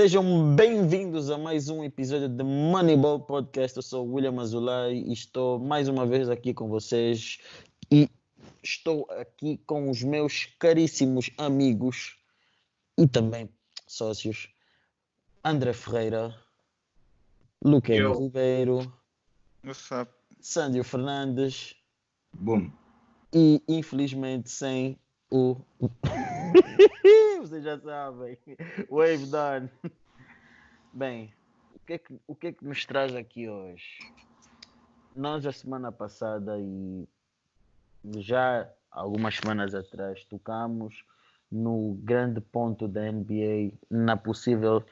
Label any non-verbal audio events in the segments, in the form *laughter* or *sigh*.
Sejam bem-vindos a mais um episódio de Moneyball Podcast. Eu sou o William Azulay e estou mais uma vez aqui com vocês e estou aqui com os meus caríssimos amigos e também sócios André Ferreira, Luque Ribeiro, Sândio Fernandes Boom. e infelizmente sem o *laughs* vocês já sabem. Wave done. Bem, o que, é que, o que é que nos traz aqui hoje? Nós, a semana passada e já algumas semanas atrás, tocamos no grande ponto da NBA, na possível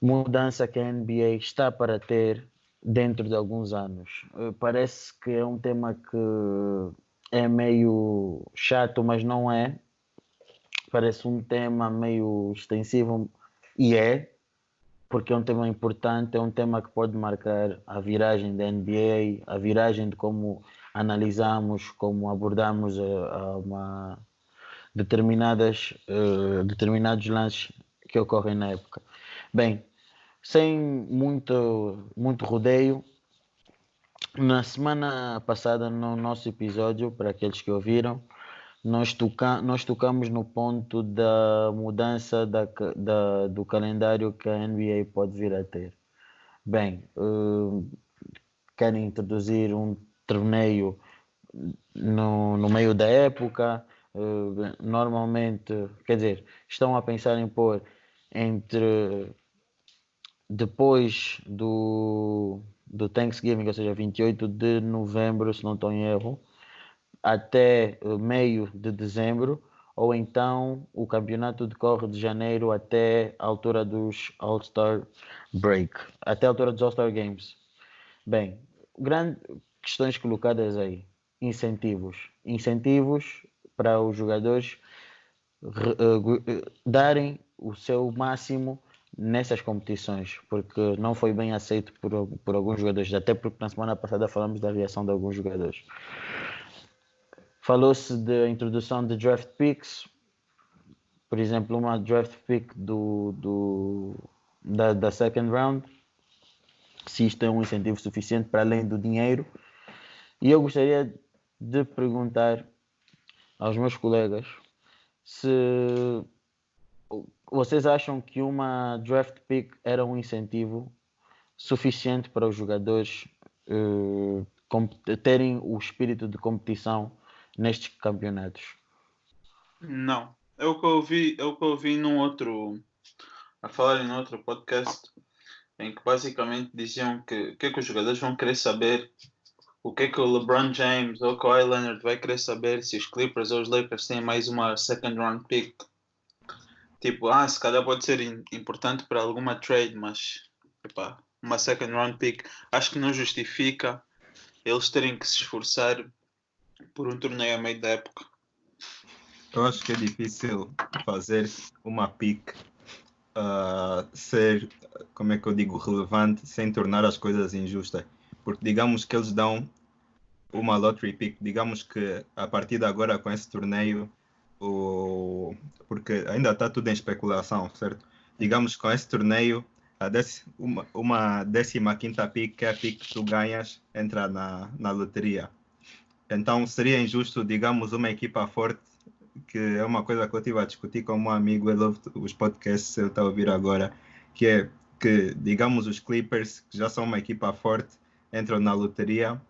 mudança que a NBA está para ter dentro de alguns anos. Eh, parece que é um tema que é meio chato, mas não é, parece um tema meio extensivo e é, porque é um tema importante, é um tema que pode marcar a viragem da NBA, a viragem de como analisamos, como abordamos a uma determinadas uh, determinados lances que ocorrem na época. Bem, sem muito muito rodeio, na semana passada no nosso episódio, para aqueles que ouviram, nós, toca, nós tocamos no ponto da mudança da, da, do calendário que a NBA pode vir a ter. Bem, uh, querem introduzir um torneio no, no meio da época. Uh, normalmente, quer dizer, estão a pensar em pôr entre depois do, do Thanksgiving, ou seja, 28 de novembro, se não estou em erro, até eh, meio de dezembro, ou então o campeonato decorre de janeiro até a altura dos All-Star Break, até a altura dos All-Star Games. Bem, grandes questões colocadas aí. Incentivos. Incentivos para os jogadores uh, darem o seu máximo nessas competições, porque não foi bem aceito por, por alguns jogadores, até porque na semana passada falamos da reação de alguns jogadores. Falou-se da introdução de draft picks, por exemplo, uma draft pick do, do, da, da second round, se isto é um incentivo suficiente para além do dinheiro. E eu gostaria de perguntar aos meus colegas se vocês acham que uma draft pick era um incentivo suficiente para os jogadores uh, terem o espírito de competição nestes campeonatos? Não. É o que eu ouvi, é o que eu ouvi num outro a falar em outro podcast em que basicamente diziam que o que é que os jogadores vão querer saber o que é que o LeBron James ou o Kawhi Leonard vai querer saber se os Clippers ou os Lakers têm mais uma second round pick tipo, ah, se calhar pode ser importante para alguma trade, mas epa, uma second round pick acho que não justifica eles terem que se esforçar por um torneio a meio da época? Eu acho que é difícil fazer uma pick uh, ser, como é que eu digo, relevante sem tornar as coisas injustas. Porque digamos que eles dão uma lottery pick, digamos que a partir de agora com esse torneio, o... porque ainda está tudo em especulação, certo? Digamos que com esse torneio, a dec... uma, uma décima quinta pick, que é a pick que tu ganhas, entra na, na loteria. Então seria injusto, digamos, uma equipa forte, que é uma coisa que eu estive a discutir com um amigo, ele ouve os podcasts, eu estou a ouvir agora, que é que, digamos, os Clippers, que já são uma equipa forte, entram na loteria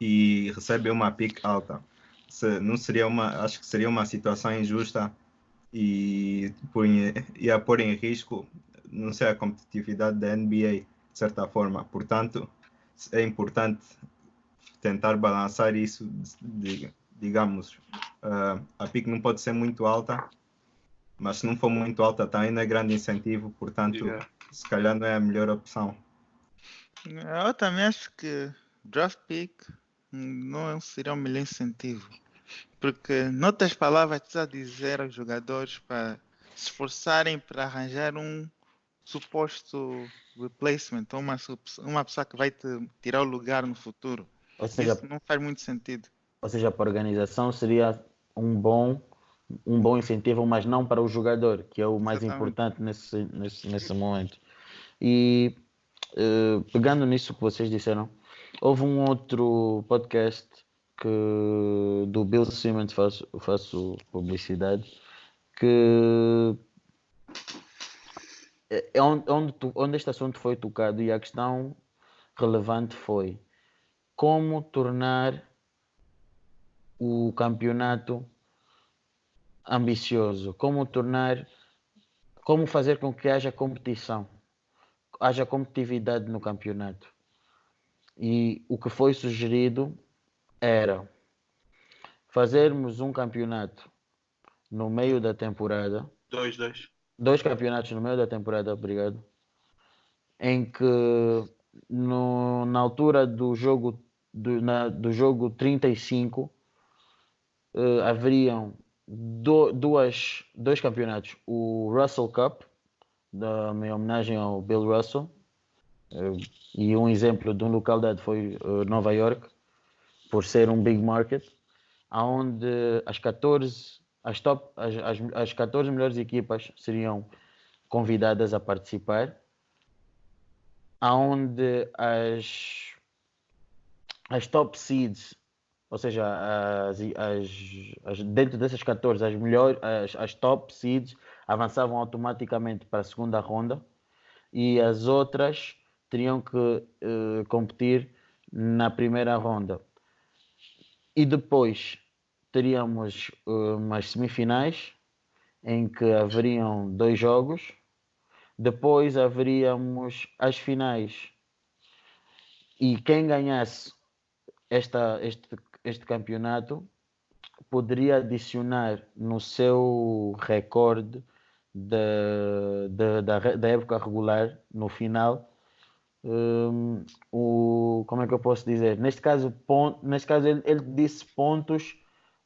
e recebem uma pick alta. Se, não seria uma, acho que seria uma situação injusta e ia pôr em risco, não sei, a competitividade da NBA, de certa forma. Portanto, é importante tentar balançar isso, digamos, uh, a PIC não pode ser muito alta, mas se não for muito alta também não é grande incentivo, portanto, yeah. se calhar não é a melhor opção. Eu também acho que draft pick não seria o melhor incentivo. Porque, noutras palavras, está a dizer aos jogadores para se esforçarem para arranjar um suposto replacement, uma, uma pessoa que vai te tirar o lugar no futuro. Ou seja, Isso não faz muito sentido. Ou seja, para a organização seria um bom um bom incentivo, mas não para o jogador, que é o mais Exatamente. importante nesse, nesse, nesse momento. E eh, pegando nisso que vocês disseram, houve um outro podcast que do Bill Simmons faço, faço publicidade que é é onde, onde, onde este assunto foi tocado e a questão relevante foi como tornar o campeonato ambicioso, como tornar, como fazer com que haja competição, haja competitividade no campeonato. E o que foi sugerido era fazermos um campeonato no meio da temporada, Dois, dois. dois campeonatos no meio da temporada, obrigado, em que no, na altura do jogo do, na- do jogo 35 eh, haveriam do- duas, dois campeonatos, o Russell Cup, da minha homenagem ao Bill Russell, eh, e um exemplo de um localidade foi eh, Nova York, por ser um big market, aonde as 14 as top as, as, as 14 melhores equipas seriam convidadas a participar, aonde as as top seeds, ou seja, as, as, as- dentro dessas 14, as melhores, as, as top seeds avançavam automaticamente para a segunda ronda e as outras teriam que eh, competir na primeira ronda. E depois teríamos eh, umas semifinais em que haveriam dois jogos. Depois haveríamos as finais. E quem ganhasse esta, este, este campeonato poderia adicionar no seu recorde da, da, da, época regular, no final, hum, o, como é que eu posso dizer? Neste caso, pon- neste caso ele, ele disse pontos,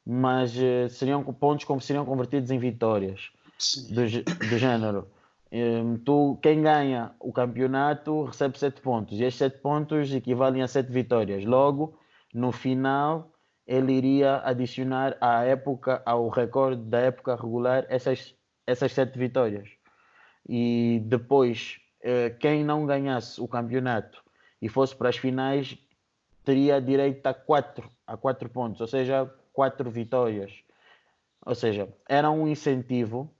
mas eh, seriam pontos como seriam convertidos em vitórias Sim. do, do género. Hum, tu, quem ganha o campeonato recebe 7 pontos e estes 7 pontos equivalem a 7 vitórias. Logo, no final, ele iria adicionar à época, ao recorde da época regular, essas, essas 7 vitórias. E depois, eh, quem não ganhasse o campeonato e fosse para as finais, teria direito a 4 a quatro pontos, ou seja, 4 vitórias. Ou seja, era um incentivo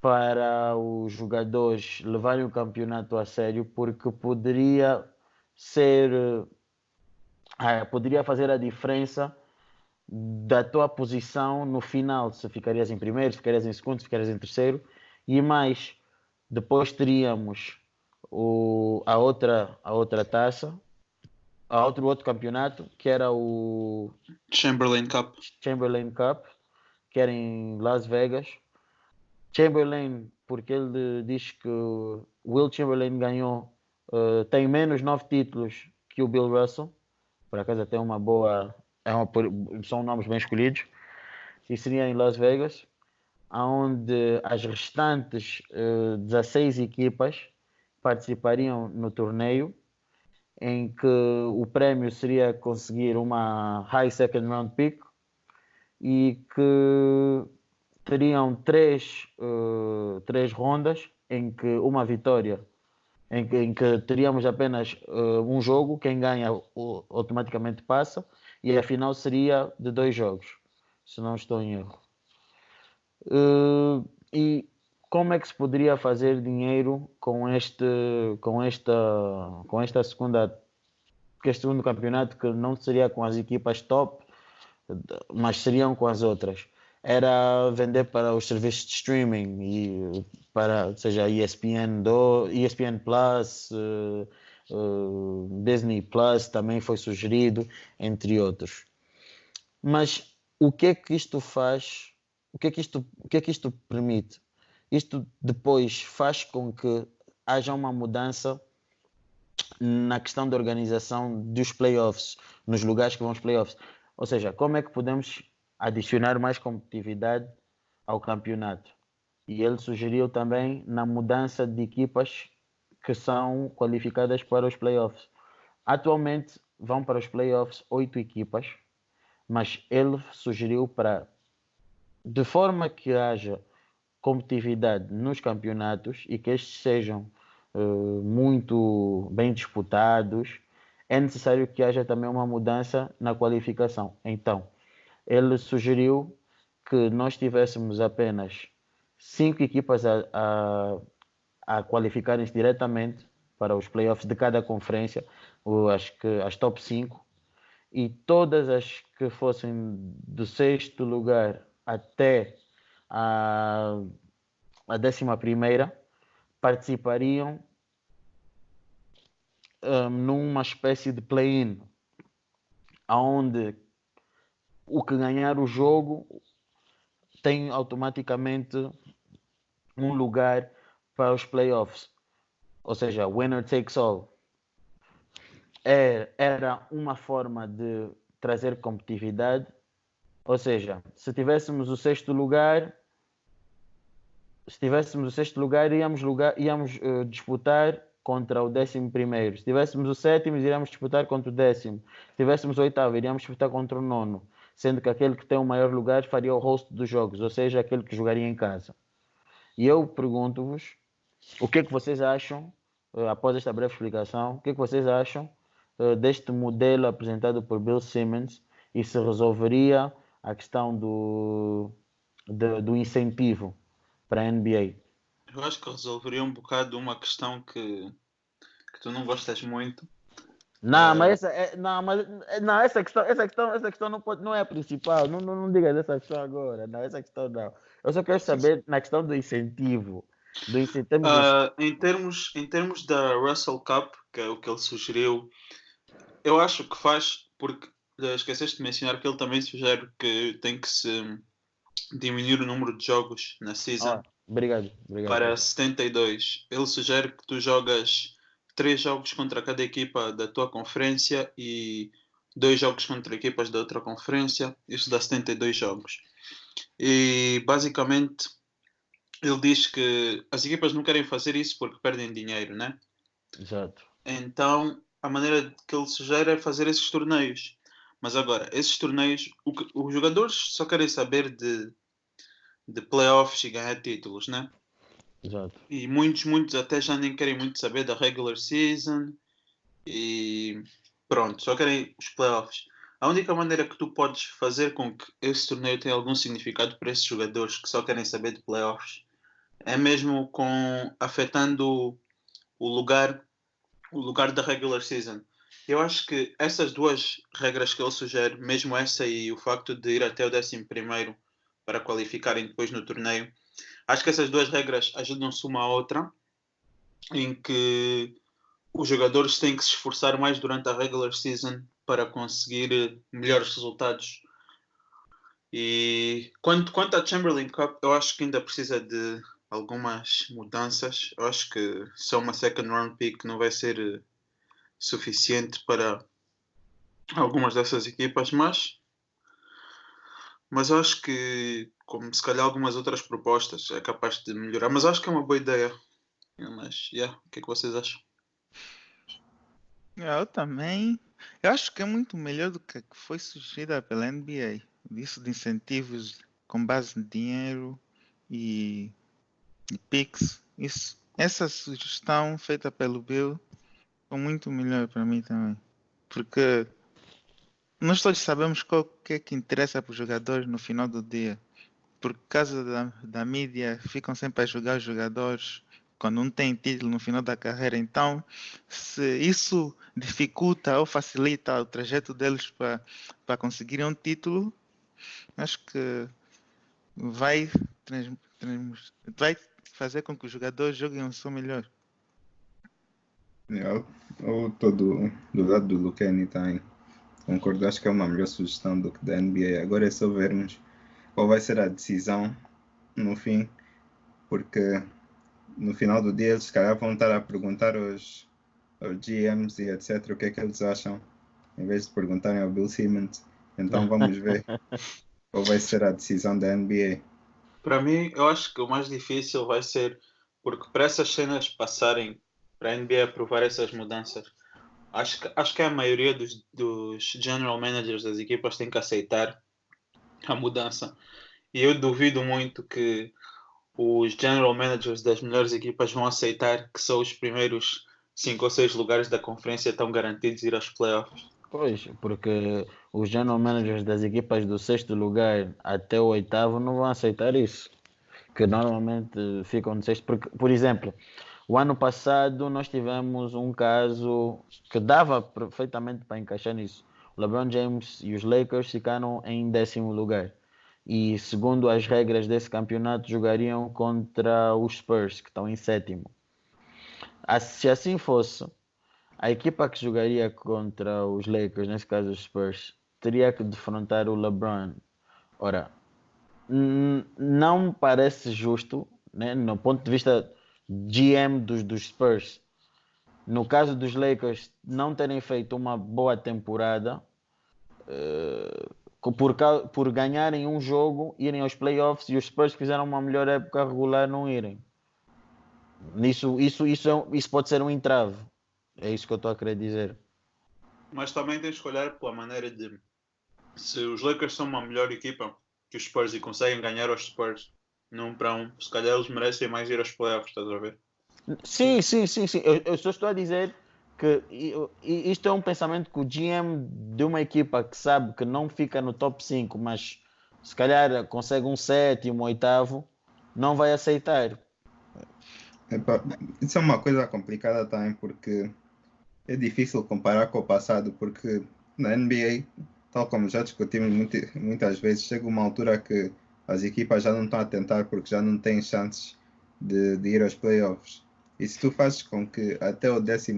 para os jogadores levarem o campeonato a sério, porque poderia ser, ah, poderia fazer a diferença da tua posição no final, se ficarias em primeiro, se ficarias em segundo, se ficarias em terceiro, e mais, depois teríamos o, a, outra, a outra taça, a outro, outro campeonato, que era o Chamberlain Cup. Chamberlain Cup, que era em Las Vegas. Chamberlain, porque ele diz que o Will Chamberlain ganhou, eh, tem menos nove títulos que o Bill Russell. Por acaso até uma boa, é uma, são nomes bem escolhidos. E seria em Las Vegas, onde as restantes eh, 16 equipas participariam no torneio, em que o prémio seria conseguir uma high second round pick e que teriam três, eh, três rondas em que uma vitória em que, em que teríamos apenas eh, um jogo, quem ganha o- automaticamente passa e a final seria de dois jogos, se não estou em erro. Eh, e como é que se poderia fazer dinheiro com este com esta com esta segunda com este segundo campeonato que não seria com as equipas top mas seriam com as outras era vender para os serviços de streaming e para seja ESPN do ESPN Plus eh, eh, Disney Plus também foi sugerido entre outros. Mas o que é que isto faz? O que é que isto o que é que isto permite? Isto depois faz com que haja uma mudança na questão da organização dos playoffs, nos lugares que vão os playoffs. Ou seja, como é que podemos adicionar mais competitividade ao campeonato? E ele sugeriu também na mudança de equipas que são qualificadas para os playoffs. Atualmente vão para os playoffs oito equipas, mas ele sugeriu para de forma que haja competitividade nos campeonatos e que estes sejam uh, muito bem disputados, é necessário que haja também uma mudança na qualificação. Então, ele sugeriu que nós tivéssemos apenas cinco equipas a, a, a qualificarem-se diretamente para os playoffs de cada conferência, ou acho que as top 5, e todas as que fossem do sexto lugar até a, a décima primeira participariam um, numa espécie de play-in, onde o que ganhar o jogo tem automaticamente um lugar para os playoffs. Ou seja, winner takes all. É, era uma forma de trazer competitividade. Ou seja, se tivéssemos o sexto lugar, se tivéssemos o sexto lugar, íamos, lugar, íamos uh, disputar contra o décimo primeiro. Se tivéssemos o sétimo, iríamos disputar contra o décimo. Se tivéssemos o oitavo, iríamos disputar contra o nono. Sendo que aquele que tem o maior lugar faria o host dos jogos, ou seja, aquele que jogaria em casa. E eu pergunto-vos o que é que vocês acham, uh, após esta breve explicação, o que é que vocês acham uh, deste modelo apresentado por Bill Simmons e se resolveria a questão do, de, do incentivo para a NBA? Eu acho que resolveria um bocado uma questão que, que tu não gostas muito. Não, mas essa, é, não, mas não, essa questão, essa questão, essa questão não, pode, não é a principal. Não, não, não diga dessa questão agora. Não, essa questão não. Eu só quero saber na questão do incentivo. Do incentivo uh, em, termos, em termos da Russell Cup, que é o que ele sugeriu, eu acho que faz, porque esqueceste de mencionar que ele também sugere que tem que se diminuir o número de jogos na season. Ah, obrigado, obrigado. Para 72. Ele sugere que tu jogas três jogos contra cada equipa da tua conferência e dois jogos contra equipas da outra conferência. Isso dá 72 jogos. E basicamente ele diz que as equipas não querem fazer isso porque perdem dinheiro, né? Exato. Então a maneira que ele sugere é fazer esses torneios. Mas agora, esses torneios, o que, os jogadores só querem saber de, de playoffs e ganhar títulos, né? Exato. E muitos, muitos até já nem querem muito saber da regular season e pronto, só querem os playoffs. A única maneira que tu podes fazer com que esse torneio tenha algum significado para esses jogadores que só querem saber de playoffs é mesmo com afetando o lugar o lugar da regular season. Eu acho que essas duas regras que ele sugere, mesmo essa e o facto de ir até o 11 primeiro para qualificarem depois no torneio, acho que essas duas regras ajudam-se uma à outra, em que os jogadores têm que se esforçar mais durante a regular season para conseguir melhores resultados. E quanto, quanto à Chamberlain Cup, eu acho que ainda precisa de algumas mudanças. Eu acho que só uma second round pick não vai ser eh, suficiente para algumas dessas equipas, mas mas eu acho que como se calhar algumas outras propostas é capaz de melhorar, mas acho que é uma boa ideia. Mas, yeah, o que é que vocês acham? Eu também. Eu acho que é muito melhor do que foi sugerida pela NBA. Isso de incentivos com base em dinheiro e de Pix. Isso, essa sugestão feita pelo Bill foi muito melhor para mim também. Porque nós todos sabemos qual que é que interessa para os jogadores no final do dia. Por causa da, da mídia, ficam sempre a jogar os jogadores quando não tem título no final da carreira. Então, se isso dificulta ou facilita o trajeto deles para, para conseguirem um título, acho que vai, trans, trans, vai fazer com que os jogadores joguem o seu melhor. Eu estou do, do lado do Lucani também. Concordo, acho que é uma melhor sugestão do que da NBA. Agora é só vermos qual vai ser a decisão no fim, porque no final do dia eles se calhar vão estar a perguntar aos, aos GMs e etc o que é que eles acham, em vez de perguntarem ao Bill Simmons. Então vamos ver *laughs* qual vai ser a decisão da NBA. Para mim, eu acho que o mais difícil vai ser porque para essas cenas passarem para a NBA aprovar essas mudanças, acho que, acho que a maioria dos, dos general managers das equipas tem que aceitar a mudança. E eu duvido muito que os general managers das melhores equipas vão aceitar que só os primeiros cinco ou seis lugares da conferência estão garantidos ir aos playoffs. Pois, porque os general managers das equipas do sexto lugar até o oitavo não vão aceitar isso. Que normalmente ficam no sexto. Porque, por exemplo, o ano passado nós tivemos um caso que dava perfeitamente para encaixar nisso. O LeBron James e os Lakers ficaram em décimo lugar. E segundo as regras desse campeonato, jogariam contra os Spurs, que estão em sétimo. Se assim fosse, a equipa que jogaria contra os Lakers, nesse caso os Spurs, teria que defrontar o LeBron. Ora, não parece justo, né, no ponto de vista GM dos, dos Spurs. No caso dos Lakers não terem feito uma boa temporada, uh, por, por ganharem um jogo, irem aos playoffs e os Spurs fizeram uma melhor época regular não irem. Isso, isso, isso, é, isso pode ser um entrave. É isso que eu estou a querer dizer. Mas também tens que olhar pela maneira de se os Lakers são uma melhor equipa que os Spurs e conseguem ganhar aos Spurs, num para um, se calhar eles merecem mais ir aos playoffs, estás a ver? Sim, sim, sim, sim. Eu, eu só estou a dizer que isto é um pensamento que o GM de uma equipa que sabe que não fica no top 5, mas se calhar consegue um sétimo, oitavo, não vai aceitar. Epa, isso é uma coisa complicada também, porque é difícil comparar com o passado, porque na NBA, tal como já discutimos muitas vezes, chega uma altura que as equipas já não estão a tentar porque já não têm chances de, de ir aos playoffs. E se tu fazes com que até o 11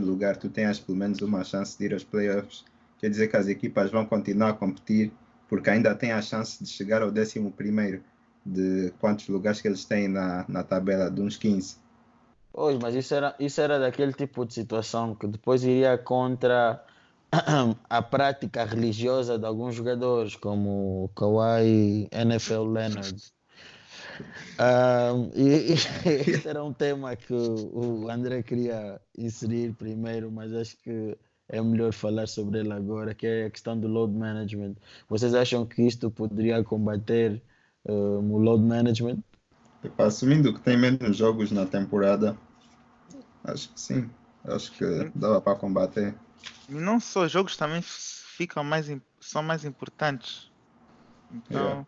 lugar tu tenhas pelo menos uma chance de ir aos playoffs, quer dizer que as equipas vão continuar a competir porque ainda têm a chance de chegar ao 11 de quantos lugares que eles têm na, na tabela, de uns 15. Pois, mas isso era, isso era daquele tipo de situação que depois iria contra a prática religiosa de alguns jogadores, como Kawhi NFL Leonard. Um, e, e *laughs* esse era um tema que o, André queria inserir primeiro, mas acho que é melhor falar sobre ele agora, que é a questão do load management. Vocês acham que isto poderia combater um, o load management? Assumindo que tem menos jogos na temporada, acho que sim. Acho que dava para combater. Não só jogos também ficam mais são mais importantes. Então. Yeah.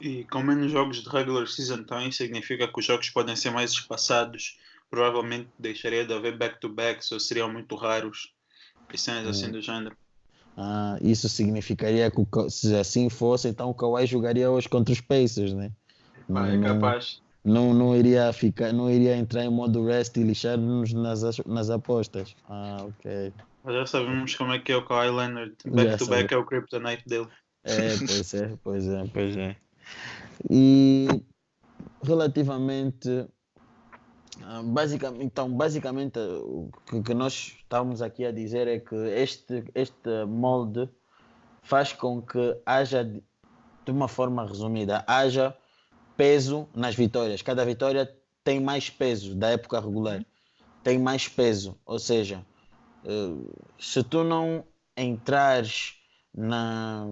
E com menos jogos de regular season também significa que os jogos podem ser mais espaçados. Provavelmente deixaria de haver back-to-backs ou seriam muito raros. E cenas assim hum. do género. Ah, isso significaria que se assim fosse, então o Kawhi jogaria hoje contra os Pacers, né? Ah, é capaz. Não, não, iria ficar, não iria entrar em modo rest e lixar-nos nas, nas apostas. Ah, ok. Já sabemos como é que é o Kawhi Leonard. Back to back é o kryptonite dele. É, *laughs* pois é, pois é, pois é. E relativamente ah, basicamente, então, basicamente o que nós estamos aqui a dizer é que este, este molde faz com que haja, de uma forma resumida, haja peso nas vitórias. Cada vitória tem mais peso da época regular. Tem mais peso. Ou seja, eh, se tu não entrares na,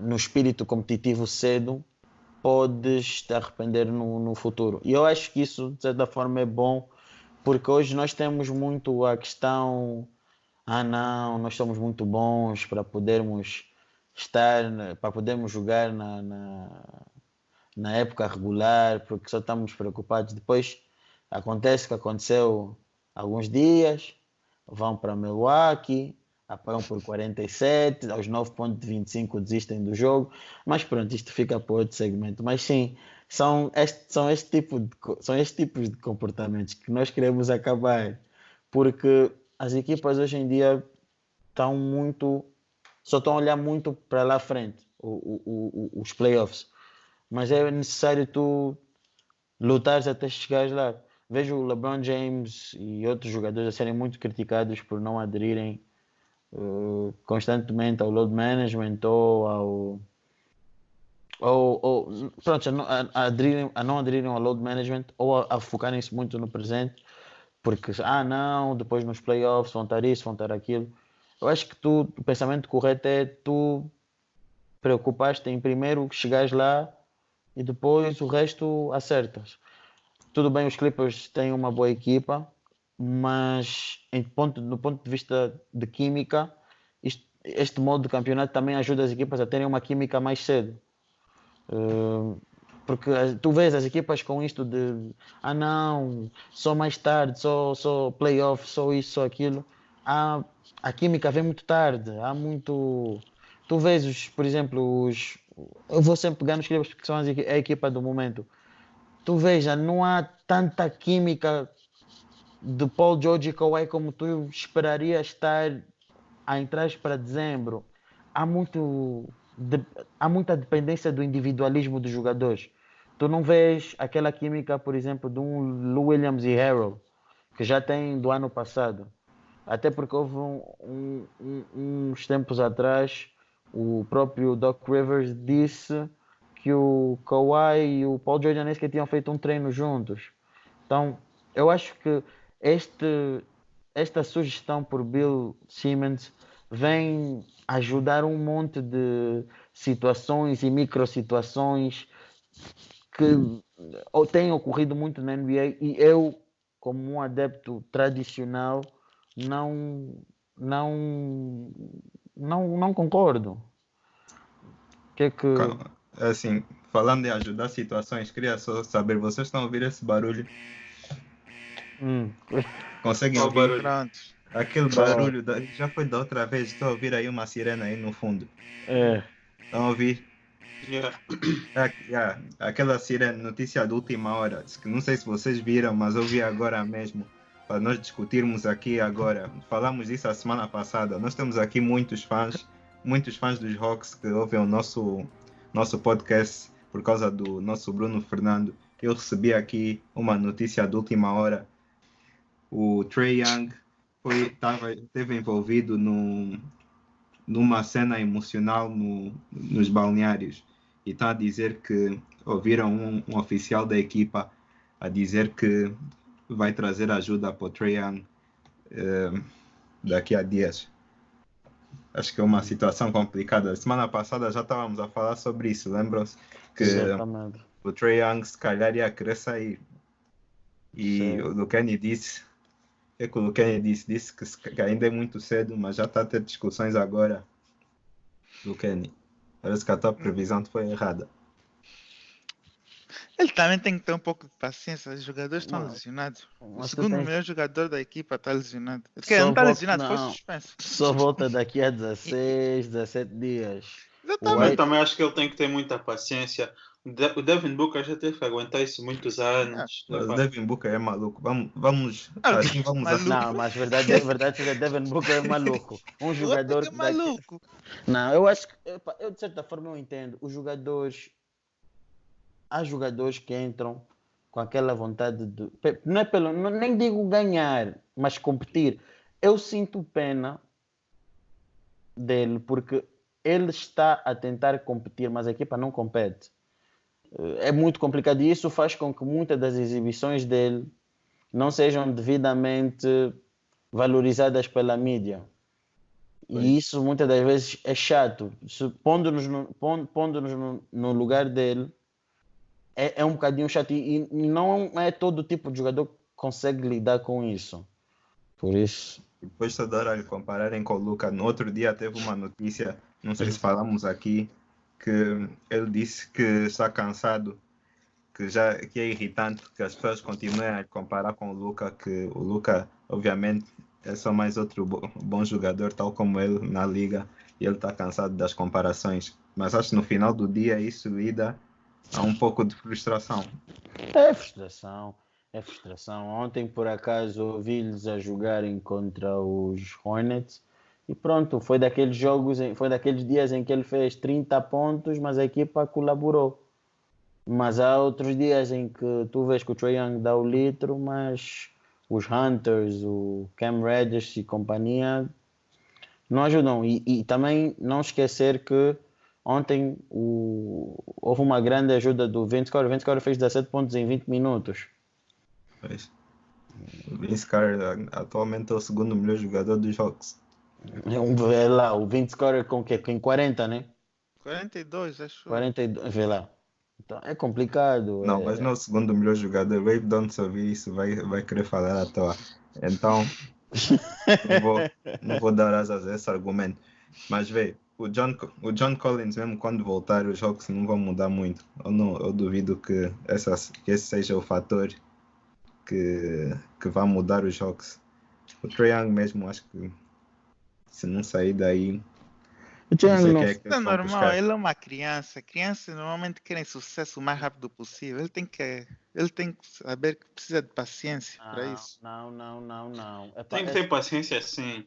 no espírito competitivo cedo, podes te arrepender no, no futuro. E eu acho que isso, de certa forma, é bom, porque hoje nós temos muito a questão: ah, não, nós somos muito bons para podermos estar, para podermos jogar na, na, na época regular, porque só estamos preocupados. Depois acontece o que aconteceu alguns dias, vão para Milwaukee, apagam por 47, aos 9.25 desistem do jogo, mas pronto, isto fica para outro segmento. Mas sim, são este, são este, tipo de, são este tipos de comportamentos que nós queremos acabar, porque as equipas hoje em dia estão muito, só estão a olhar muito para lá frente, o, o, o, os playoffs, mas é necessário tu lutares até chegares lá. Vejo o LeBron James e outros jogadores a serem muito criticados por não aderirem uh, constantemente ao load management ou ao ou, ou pronto, a, não, a, aderirem, a não aderirem ao load management ou a, a focarem-se muito no presente porque ah não, depois nos playoffs vão estar isso, vão estar aquilo eu acho que tu, o pensamento correto é tu preocupaste em primeiro chegares lá e depois o resto acertas. Tudo bem, os Clippers têm uma boa equipa, mas em ponto, no ponto de vista de química, isto, este modo de campeonato também ajuda as equipas a terem uma química mais cedo. Uh, porque tu vês as equipas com isto de ah não, só mais tarde, só, só playoff, só isso, só aquilo. Ah, a química vem muito tarde, há muito. Tu vês, os, por exemplo, os. Eu vou sempre pegar nos Clippers porque são a equipa do momento. Tu veja, não há tanta química de Paul George e Kawhi como tu esperarias estar a entrar para dezembro. Há muito de, há muita dependência do individualismo dos jogadores tu não vês aquela química, por exemplo, de um Lou Williams e Harold, que já tem do ano passado. Até porque houve um, um, uns tempos atrás, o próprio Doc Rivers disse que o Kawhi e o Paul George nem sequer tinham feito um treino juntos. Então, eu acho que este, esta sugestão por Bill Simmons vem ajudar um monte de situações e micro situações que tem ocorrido muito na NBA e eu, como um adepto tradicional, não, não, não, não concordo. Que é que... Assim, falando em ajudar situações, queria só saber, vocês estão a ouvir esse barulho? Hum. Conseguem ouvir? Aquele barulho da... já foi da outra vez, estou a ouvir aí uma sirena aí no fundo. É. Estão a ouvir? Yeah. yeah. Aquela sirene, notícia de última hora, não sei se vocês viram, mas eu vi agora mesmo, para nós discutirmos aqui agora. Falamos disso a semana passada. Nós temos aqui muitos fãs, muitos fãs dos Rocks que ouvem o nosso, nosso podcast por causa do nosso Bruno Fernando. Eu recebi aqui uma notícia de última hora. O Trey Young foi, tava, esteve envolvido no, numa cena emocional no, nos balneários e está a dizer que ouviram um, um, oficial da equipa a dizer que vai trazer ajuda para o Trae Young uh, daqui a dias. Acho que é uma situação complicada. Semana passada já estávamos a falar sobre isso, lembram-se? Que Exatamente. o Trae Young se calhar ia querer sair. E Sim. o Lucani disse, é que o Lucani disse, disse que, ainda é muito cedo, mas já está a ter discussões agora Kenny. Parece que a tua previsão foi errada. Ele também tem que ter um pouco de paciência. Os jogadores estão lesionados. O segundo tens... melhor jogador da equipa está lesionado. Quer, não está lesionado, não. foi suspenso. Só volta daqui a 16, 17 dias. Exatamente. Eu também acho que ele tem que ter muita paciência. O Devin Booker já teve que aguentar isso muitos anos. Ah, o Devin Booker é maluco. Vamos, vamos, assim, vamos maluco. Não, mas *laughs* verdade, a verdade é que Devin Booker é maluco. Um *laughs* jogador é maluco. Não, eu acho que eu de certa forma eu entendo. Os jogadores há jogadores que entram com aquela vontade de não é pelo, não, nem digo ganhar, mas competir. Eu sinto pena dele porque ele está a tentar competir, mas a equipa não compete é muito complicado e isso faz com que muitas das exibições dele não sejam devidamente valorizadas pela mídia. E isso muitas das vezes é chato. Pondo-nos no, pondo no, no lugar dele, é, é, um bocadinho chato. E, e, não é todo tipo de jogador que consegue lidar com isso. Por isso. Depois de adora compararem com o Luca. No outro dia teve uma notícia, não sei se falamos aqui, que ele disse que está cansado, que já que é irritante que as pessoas continuem a comparar com o Luca, que o Luca, obviamente, é só mais outro bom jogador, tal como ele na liga, e ele está cansado das comparações. Mas acho que no final do dia isso lida a um pouco de frustração. É frustração, é frustração. Ontem, por acaso, ouvi-lhes a jogarem contra os Hornets e pronto, foi daqueles jogos, foi daqueles dias em que ele fez 30 pontos, mas a equipa colaborou. Mas há outros dias em que tu vês que o Trae Young dá o litro, mas os Hunters, o Cam Reddish e companhia não ajudam. E, e, também não esquecer que ontem o, houve uma grande ajuda do Vince Carter. O Vince Carter fez 17 pontos em 20 minutos. Pois. O Vince Carter atualmente é o segundo melhor jogador dos Hawks. É vê lá, o 20 score com o quê? Com 40, né? 42, acho. 42, vê lá. Então, é complicado. Não, é- mas não é o segundo melhor jogador. Wave Don't se ouvir isso vai, vai querer falar à toa. Então, *laughs* não vou, não vou dar asas a esse argumento. Mas vê, o John, o John Collins, mesmo quando voltar, os jogos não vão mudar muito. Eu, não, eu duvido que, essa, que esse seja o fator que, que vai mudar os jogos. O Trae Young mesmo, acho que se não sair daí, O Trae não Young não- é que Isso é normal, buscar. ele é uma criança. Crianças normalmente querem sucesso o mais rápido possível. Ele tem que, ele tem que saber que precisa de paciência para Não, isso. Não, não, não, não. Epá, Tem que é- ter paciência sim.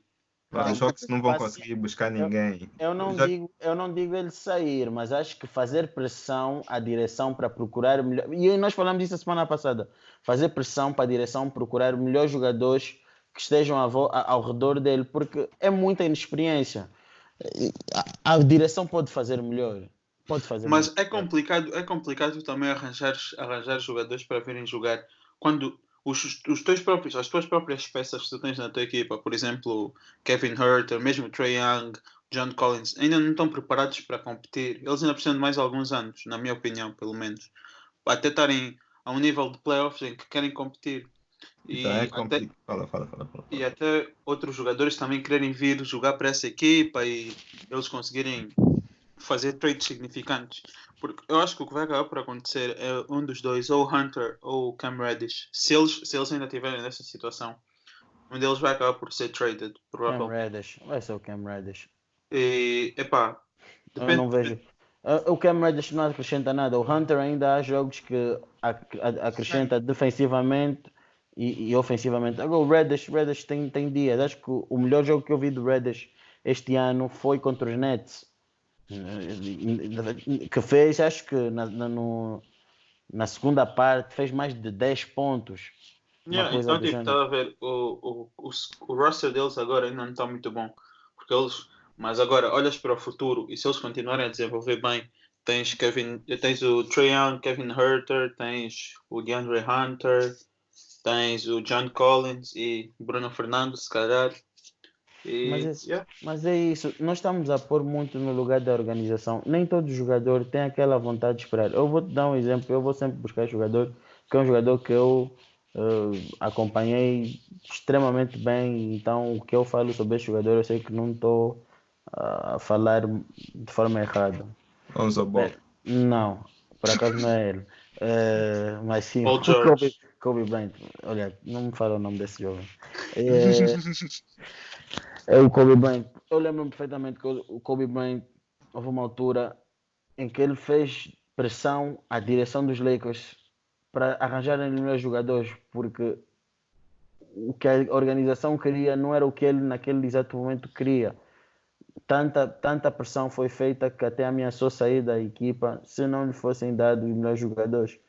Os jogos não vão conseguir buscar ninguém. Eu não, Já- digo, eu não digo ele sair, mas acho que fazer pressão à direção para procurar melhor. E nós falamos disso a semana passada. Fazer pressão para a direção procurar melhores jogadores que estejam à vo- a- ao redor dele, porque é muita inexperiência. A, a direção pode fazer melhor. Pode fazer Mas melhor. é complicado, é complicado também arranjar, arranjar jogadores para virem jogar quando os, os teus próprios, as tuas próprias peças que tu tens na tua equipa, por exemplo, Kevin Herter, mesmo Trey Young, John Collins, ainda não estão preparados para competir. Eles ainda precisam de mais alguns anos, na minha opinião, pelo menos, até estarem a um nível de playoffs em que querem competir. E Então é até. Fala, fala, fala. e até outros jogadores também querem vir jogar para essa equipa e eles conseguirem fazer trades significantes. Porque eu acho que o que vai acabar por acontecer é um dos dois, ou o Hunter ou o Cam Reddish. Se eles, se eles ainda estiverem nessa situação, um deles vai acabar por ser traded, Cam provavelmente. Reddish. Vai ser o Cam Reddish. E, epá, Eu depende, não vejo. O Cam Reddish não acrescenta nada. O Hunter ainda há jogos que acrescenta defensivamente e, e ofensivamente. Agora o Reddish, Reddish tem, tem dias. Acho que o melhor jogo que eu vi do Reddish este ano foi contra os Nets. Que fez, acho que na, na, no- na segunda parte, fez mais de 10 pontos. Yeah, então, tipo, estava a ver, o, o, o, o roster deles agora ainda não está muito bom. Porque eles, mas agora, olhas para o futuro e se eles continuarem a desenvolver bem, tens, Kevin, tens o Trae Young, Kevin Herter, tens o DeAndre Hunter, tens o John Collins e Bruno Fernandes, se calhar. E, Mas esse- yeah. Mas é isso, nós estamos a pôr muito no lugar da organização. Nem todo jogador tem aquela vontade de esperar. Eu vou te dar um exemplo, eu vou sempre buscar jogador, que é um jogador que eu eh, acompanhei extremamente bem, então o que eu falo sobre esse jogador eu sei que não estou a falar de forma errada. Lonzo Ball. Não, por acaso não é ele. Eh, mas sim, Paul. Kobe, Kobe Bryant. Olha, não me fala o nome desse jovem. Eh, *laughs* é o Kobe Bryant. Eu lembro-me perfeitamente que o Kobe Bryant houve uma altura em que ele fez pressão à direção dos Lakers para arranjarem melhores jogadores, porque o que a organização queria não era o que ele naquele exato momento queria. Tanta, tanta pressão foi feita que até ameaçou sair da equipa se não lhe fossem dados os melhores jogadores.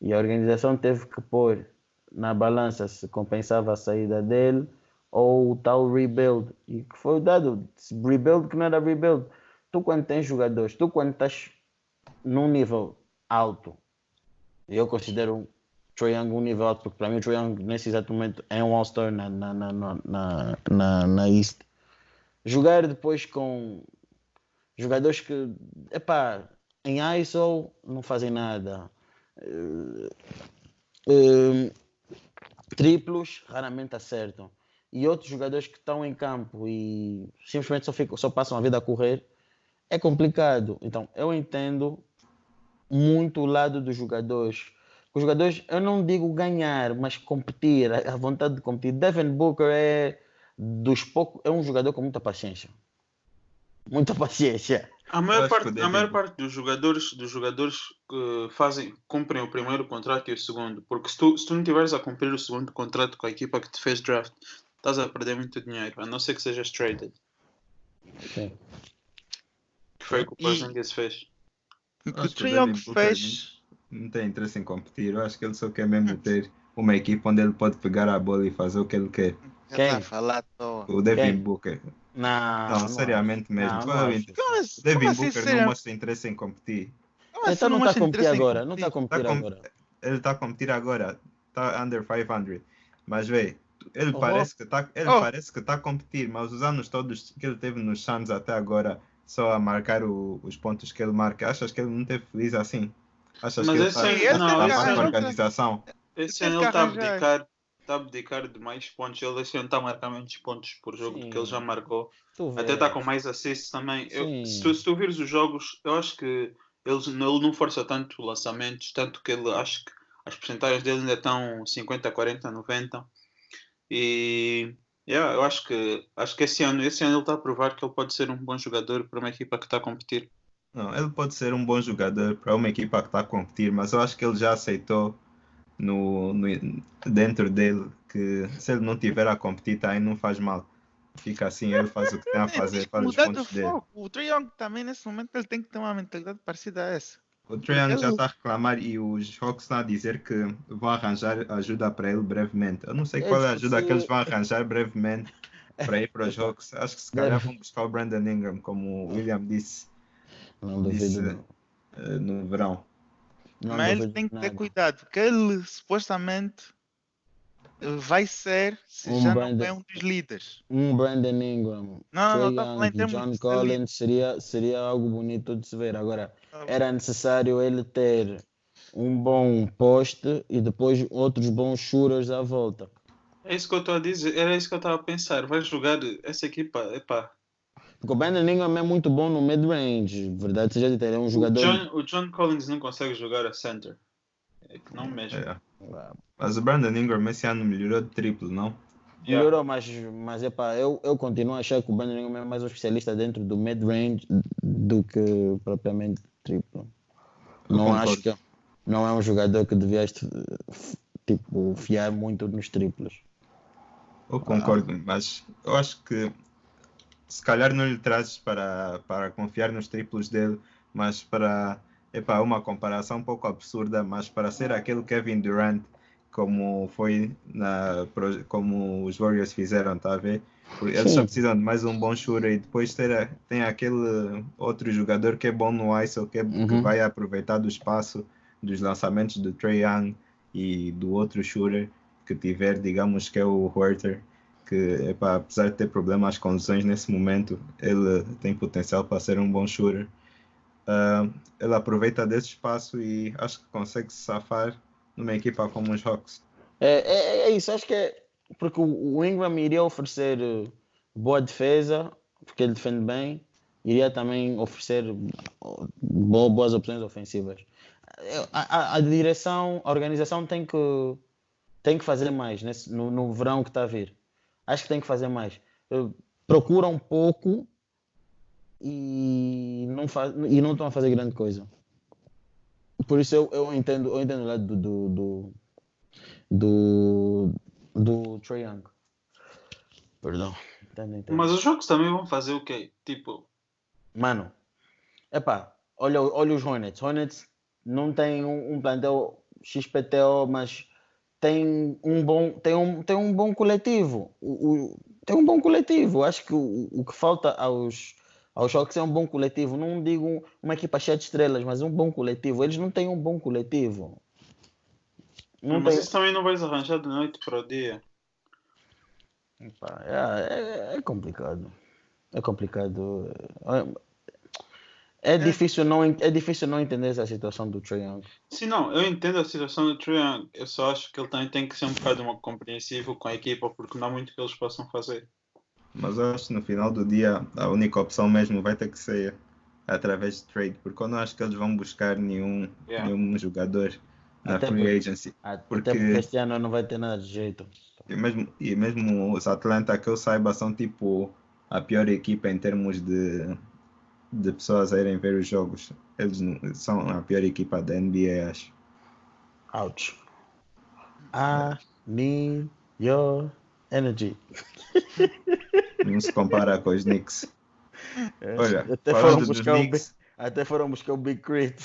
E a organização teve que pôr na balança se compensava a saída dele ou o tal rebuild. E que foi dado. Rebuild que não era rebuild. Tu quando tens jogadores, tu quando estás num nível alto, eu considero Trae Young um nível alto, porque para mim o Trae Young nesse exato momento é um All-Star na, na, na, na, na, na, East. Jogar depois com jogadores que, epá, em ISO não fazem nada. Eh, eh, triplos raramente acertam. E outros jogadores que estão em campo e simplesmente só, ficam, só passam a vida a correr, é complicado. Então, eu entendo muito o lado dos jogadores. Os jogadores, eu não digo ganhar, mas competir, a vontade de competir. Devin Booker é dos poucos, é um jogador com muita paciência. Muita paciência. A maior, parte, a maior parte dos jogadores, dos jogadores que fazem, cumprem o primeiro contrato e o segundo. Porque se tu, se tu não tiveres a cumprir o segundo contrato com a equipa que te fez draft, estás a perder muito dinheiro, a não ser que sejas traded. Sim. Que foi o que o Porzingis fez. O o o Devin Booker fez. Não tem interesse em competir. Eu acho que ele só quer mesmo ter uma equipe onde ele pode pegar a bola e fazer o que ele quer. Quem? tá a falar. O Devin Quem? Booker. Não, Não, seriamente mesmo. Não, não Como assim, O Devin assim, Booker sério? não mostra interesse em competir. Assim Então não está a mostra competir interesse em agora, não está a competir? competir com- agora. Ele está a competir agora. Está under 500. Mas vê, ele Oh. parece que está ele Oh. parece que está a competir, mas os anos todos que ele teve nos Suns até agora, só a marcar o- os pontos que ele marca, achas que ele não teve feliz assim? Achas Mas que ele esse ano- está não, esse ano- organização? Esse ano ele está a abdicar, está a abdicar de mais pontos. Ele esse ano está a marcar menos pontos por jogo do que ele Sim. já marcou. Até está com mais assists também. Eu- Sim. se, tu, se tu vires os jogos, eu acho que eles, ele não força tanto lançamentos, tanto que ele acho que as porcentagens dele ainda estão 50, 40, 90. E yeah, eu acho que acho que esse ano, esse ano ele está a provar que ele pode ser um bom jogador para uma equipa que está a competir. Não, ele pode ser um bom jogador para uma equipa que está a competir, mas eu acho que ele já aceitou no, no- dentro dele que se ele não tiver a competir, tá, aí não faz mal. Fica assim, ele faz o que tem a fazer, faz os pontos dele. O Trae Young também, nesse momento, ele tem que ter uma mentalidade parecida a essa. O Young já está a reclamar e os Hawks estão a dizer que vão arranjar ajuda para ele brevemente. Eu não sei qual é a ajuda que eles vão arranjar brevemente para ir para os Hawks. Acho que se calhar vão buscar o Brandon Ingram, como o William disse, Não disse eh, no verão. Não Mas ele tem que ter nada. cuidado, porque ele supostamente vai ser, se Um já Brandon- não é um dos líderes. Um Brandon Ingram, Não, não, Trae não Young, termos John Collins seria, seria algo bonito de se ver. Agora. Era necessário ele ter um bom poste e depois outros bons shooters à volta. É isso que eu estou a dizer, era isso que eu estava a pensar. Vai jogar essa equipa, epá. Porque o Brandon Ingram é muito bom no mid-range, verdade seja dita, ele é um O jogador. John, o John Collins não consegue jogar a center. É que não mesmo. É. Ah, Mas o Brandon Ingram esse ano melhorou de triplo, não? Yeah. Melhorou, mas, mas epá, eu, eu continuo a achar que o Brandon Ingram é mais um especialista dentro do mid-range do que propriamente triplo. Não acho que não é um jogador que devias tipo, fiar muito nos triplos. Eu concordo, mas eu acho que se calhar não lhe trazes para, para confiar nos triplos dele, mas para epá, uma comparação um pouco absurda, mas para ser aquele Kevin Durant como foi na como os Warriors fizeram, tá a ver? Eles Sim. só precisam de mais um bom shooter e depois ter, tem aquele outro jogador que é bom no ISO, que, é- que Uhum. vai aproveitar do espaço dos lançamentos do Trey Young e do outro shooter que tiver, digamos que é o Huerter, que epá, apesar de ter problemas com lesões nesse momento, ele tem potencial para ser um bom shooter. Ah, ele aproveita desse espaço e acho que consegue se safar numa equipa como os Hawks. É, é, é isso, acho que é porque o, Ingram iria oferecer eh, boa defesa, porque ele defende bem, iria também oferecer bo- boas opções ofensivas. Eh, A, a- a direção, a organização tem que, tem que fazer mais nesse, no, no verão que está a vir. Acho que tem que fazer mais. Eh, Procura um pouco e não, faz, e não estão a fazer grande coisa. Por isso eu, eu entendo, eu entendo o lado do, do, do do, do Trae Young. Perdão. Entendo. Mas os jogos também vão fazer o quê? Tipo, Mano, epá, olha, olha os Hornets. Hornets não tem um, um plantel XPTO, mas tem um bom, tem um, tem um bom coletivo. O, o- tem um bom coletivo. Acho que o, o que falta aos, aos Hawks é um bom coletivo. Não digo uma equipa cheia de estrelas, mas um bom coletivo. Eles não têm um bom coletivo. Não mas tem... isso também não vais arranjar de noite para o dia. É, é- é complicado. É complicado. É, é difícil não, é difícil não entender essa situação do Trae Young. Sim, não, eu entendo a situação do Trae Young. Eu só acho que ele também tem que ser um bocado uma- compreensivo com a equipa, porque não há muito que eles possam fazer. Mas eu acho que no final do dia a única opção mesmo vai ter que ser através de trade, porque eu não acho que eles vão buscar nenhum, Yeah. nenhum jogador na Até free porque- agency. Até Porque- porque este ano não vai ter nada de jeito. E mesmo, e mesmo os Atlanta que eu saiba são tipo a pior equipa em termos de, de pessoas a irem ver os jogos. Eles são a pior equipa da NBA, acho. Ouch. I need your energy. Não se compara com os Knicks. Olha, até foram, buscar o, Knicks, até foram buscar o Big Crit.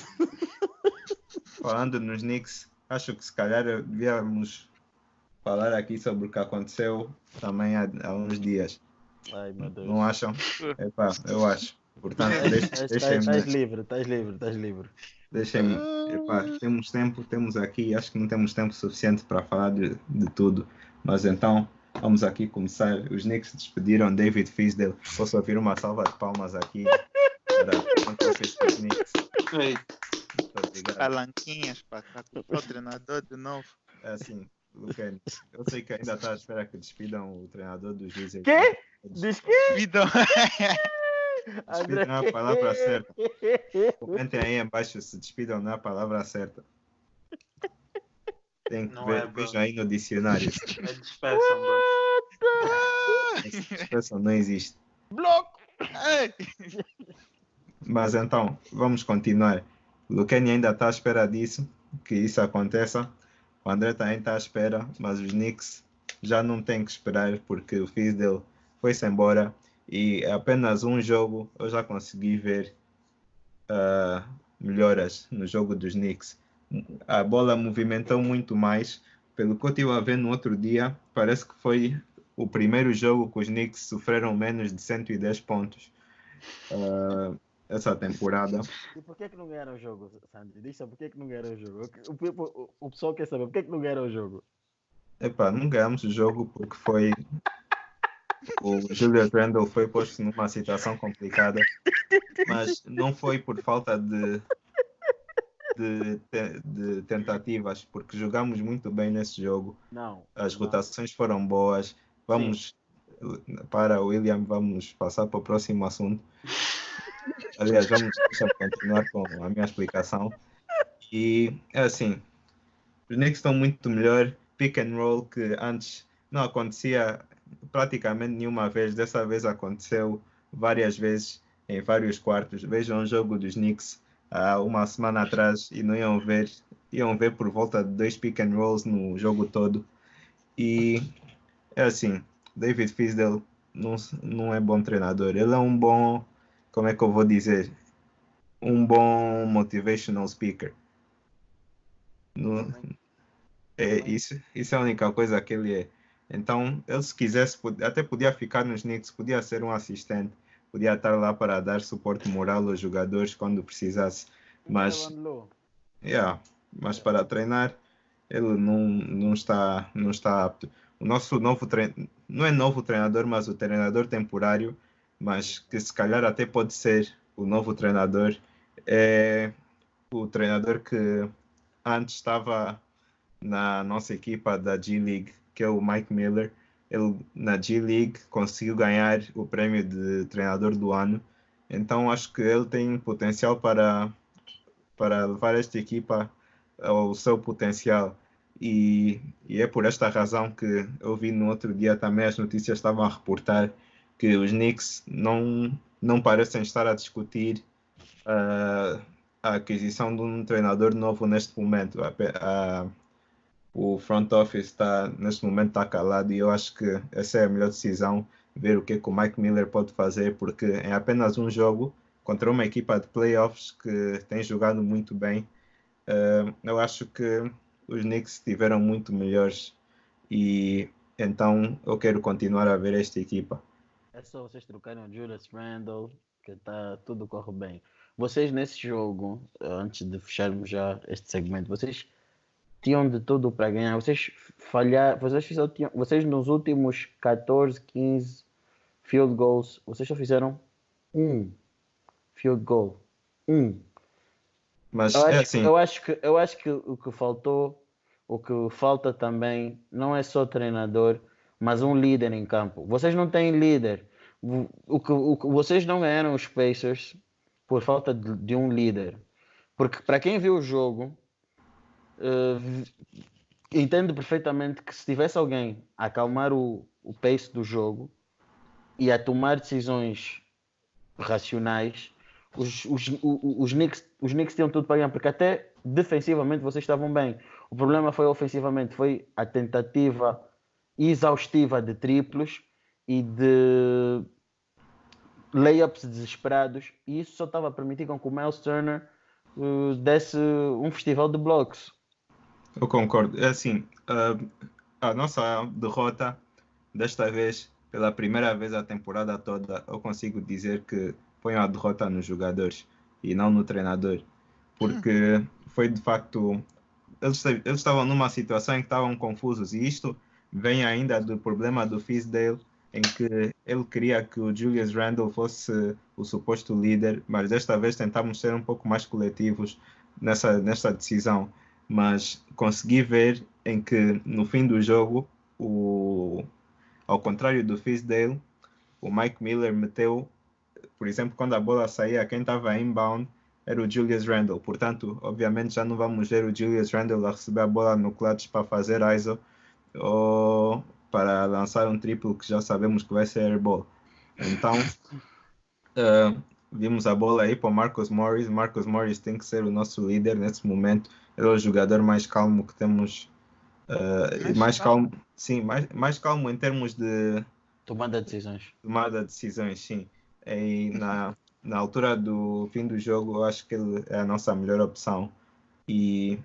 Falando nos Knicks, acho que se calhar devíamos falar aqui sobre o que aconteceu também há, há uns dias. Ai meu Deus. Não acham? *laughs* Epá, eu acho. Portanto, deixem-me Estás livre, estás livre, estás livre. Deixem-me, epá, temos tempo, temos aqui, acho que não temos tempo suficiente para falar de, de tudo, mas então vamos aqui começar. Os Knicks despediram David Fisdale. Posso ouvir uma salva de palmas aqui Palanquinhas para o treinador de novo. É assim, Lucani, eu sei que ainda está à espera que despidam o treinador dos Wizards. Quê? Diz que? Vidão. Despidam é a palavra certa. Comentem aí embaixo se despidam na palavra certa. Tem que Não ver, é, aí no dicionário. É dispersam, bro. Não existe. Bloco! Ei, *laughs* Mas então, vamos continuar. Lucani ainda está à espera disso, que isso aconteça. O André também está à espera, mas os Knicks já não têm que esperar porque o Fizdale foi-se embora e é apenas um jogo eu já consegui ver ah, melhoras no jogo dos Knicks. A bola movimentou muito mais. Pelo que eu estive a ver no outro dia, parece que foi o primeiro jogo que os Knicks sofreram menos de 110 pontos. Ah, essa temporada. E por que, que não ganharam o jogo, Sandy? Diz por que, que não ganharam o jogo. O, o, o, pessoal quer saber por que, que não ganharam o jogo. Epá, não ganhamos o jogo porque foi. O Julius Randle foi posto numa situação complicada, mas não foi por falta de, de, de tentativas, porque jogamos muito bem nesse jogo. Não. As não. rotações foram boas. Vamos para o William, vamos passar para o próximo assunto. Aliás, vamos continuar com a minha explicação. E é assim, os Knicks estão muito melhor. Pick and roll que antes não acontecia praticamente nenhuma vez. Dessa vez aconteceu várias vezes em vários quartos. Vejam o jogo dos Knicks há uma semana atrás e não iam ver, iam ver por volta de dois pick and rolls no jogo todo. E é assim, David Fisdale não, não é bom treinador. Ele é um bom, como é que eu vou dizer? Um bom motivational speaker. No- é, isso, isso é a única coisa que ele é. Então, ele se quisesse, até podia ficar nos Knicks, podia ser um assistente, podia estar lá para dar suporte moral aos jogadores quando precisasse. Mas, yeah, mas para treinar, ele não, não, está, não está apto. O nosso novo treinador, não é novo treinador, mas o treinador temporário, mas que se calhar até pode ser o novo treinador, é o treinador que antes estava na nossa equipa da G-League, que é o Mike Miller. Ele na G-League conseguiu ganhar o prêmio de treinador do ano. Então acho que ele tem potencial para, para levar esta equipa ao seu potencial. E, e é por esta razão que eu vi no outro dia também as notícias estavam a reportar que os Knicks não, não parecem estar a discutir ah, a aquisição de um treinador novo neste momento. A, a- o front office está neste momento está calado e eu acho que essa é a melhor decisão ver o que, é que o Mike Miller pode fazer porque em apenas um jogo contra uma equipa de playoffs que tem jogado muito bem eh, eu acho que os Knicks estiveram muito melhores e então eu quero continuar a ver esta equipa É só vocês trocarem o Julius Randle, que tá, tudo corre bem. Vocês nesse jogo, antes de fecharmos já este segmento, vocês tinham de tudo para ganhar. Vocês falharam, vocês, tinham, vocês nos últimos 14, 15 field goals, vocês só fizeram um field goal. Um. mas Eu é acho, assim eu acho que eu acho que o que faltou, o que falta também não é só treinador, mas um líder em campo. Vocês não têm líder. O que, o que vocês não ganharam os Pacers por falta de, de um líder. Porque para quem viu o jogo, entende perfeitamente que se tivesse alguém a acalmar o, o pace do jogo e a tomar decisões racionais, os, os, o- o- os, Knicks, os Knicks tinham tudo para ganhar, porque até defensivamente vocês estavam bem. O problema foi ofensivamente, foi a tentativa exaustiva de triplos e de layups desesperados, e isso só estava a permitir com que o Miles Turner uh, desse um festival de blocos. Eu concordo. É assim, a, a nossa derrota, desta vez, pela primeira vez a temporada toda, eu consigo dizer que foi uma derrota nos jogadores e não no treinador. Porque foi de facto. Eles, eles estavam numa situação em que estavam confusos e isto vem ainda do problema do Fisdale, em que ele queria que o Julius Randle fosse o suposto líder, mas desta vez tentamos ser um pouco mais coletivos nessa, decisão, mas consegui ver em que no fim do jogo, o, ao contrário do Fisdale, o Mike Miller meteu, por exemplo, quando a bola saía, quem estava inbound era o Julius Randle. Portanto, obviamente já não vamos ver o Julius Randle a receber a bola no clutch para fazer ISO ou para lançar um triplo que já sabemos que vai ser airball. Então, uh, *laughs* vimos a bola aí para o Marcus Morris. Marcus Morris tem que ser o nosso líder nesse momento. Ele é o jogador mais calmo que temos. Uh, mais, mais calmo. calmo, sim, mais, mais calmo em termos de tomada de decisões. Tomada de decisões, sim. E na, *laughs* na altura do fim do jogo, eu acho que ele é a nossa melhor opção. E,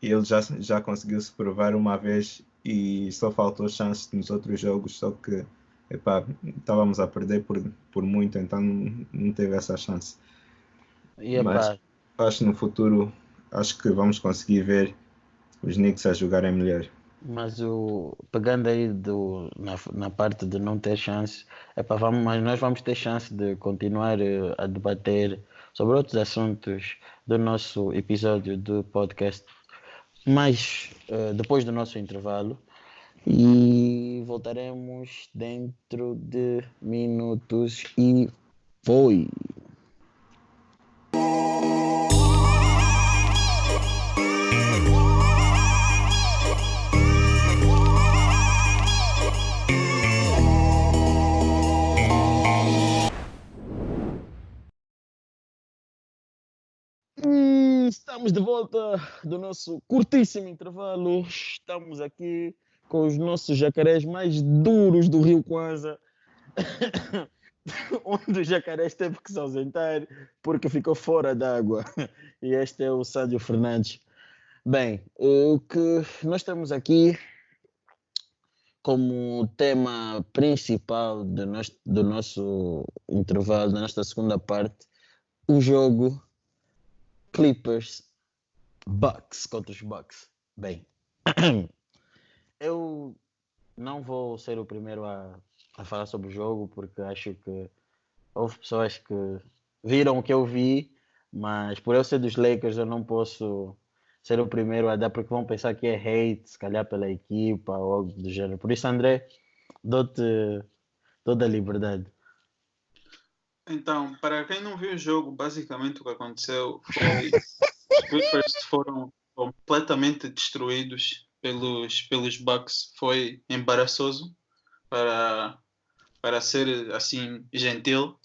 e ele já, já conseguiu se provar uma vez e só faltou chance nos outros jogos, só que epá, estávamos a perder por, por muito, então não, não teve essa chance. E, Mas acho que no futuro acho que vamos conseguir ver os Knicks a jogarem melhor. Mas o, pegando aí do, na, na parte de não ter chance, epá, vamos, mas nós vamos ter chance de continuar uh, a debater sobre outros assuntos do nosso episódio do podcast mais uh, depois do nosso intervalo e voltaremos dentro de minutos e foi. Estamos de volta do nosso curtíssimo intervalo. Estamos aqui com os nossos jacarés mais duros do Rio Kwanza. *coughs* onde o jacaré teve que se ausentar porque ficou fora d'água. E este é o Sérgio Fernandes. Bem, o que nós temos aqui como tema principal do nosso, do nosso intervalo, da nossa segunda parte, o jogo Clippers Bucks contra os Bucks. Bem, *clears throat* eu não vou ser o primeiro a, a falar sobre o jogo porque acho que houve pessoas que viram o que eu vi, mas por eu ser dos Lakers eu não posso ser o primeiro a dar porque vão pensar que é hate, se calhar pela equipa ou algo do gênero. Por isso, André, dou-te toda a liberdade. Então, para quem não viu o jogo, basicamente o que aconteceu foi *laughs* os Clippers foram completamente destruídos pelos, pelos Bucks. Foi embaraçoso para, para ser assim gentil.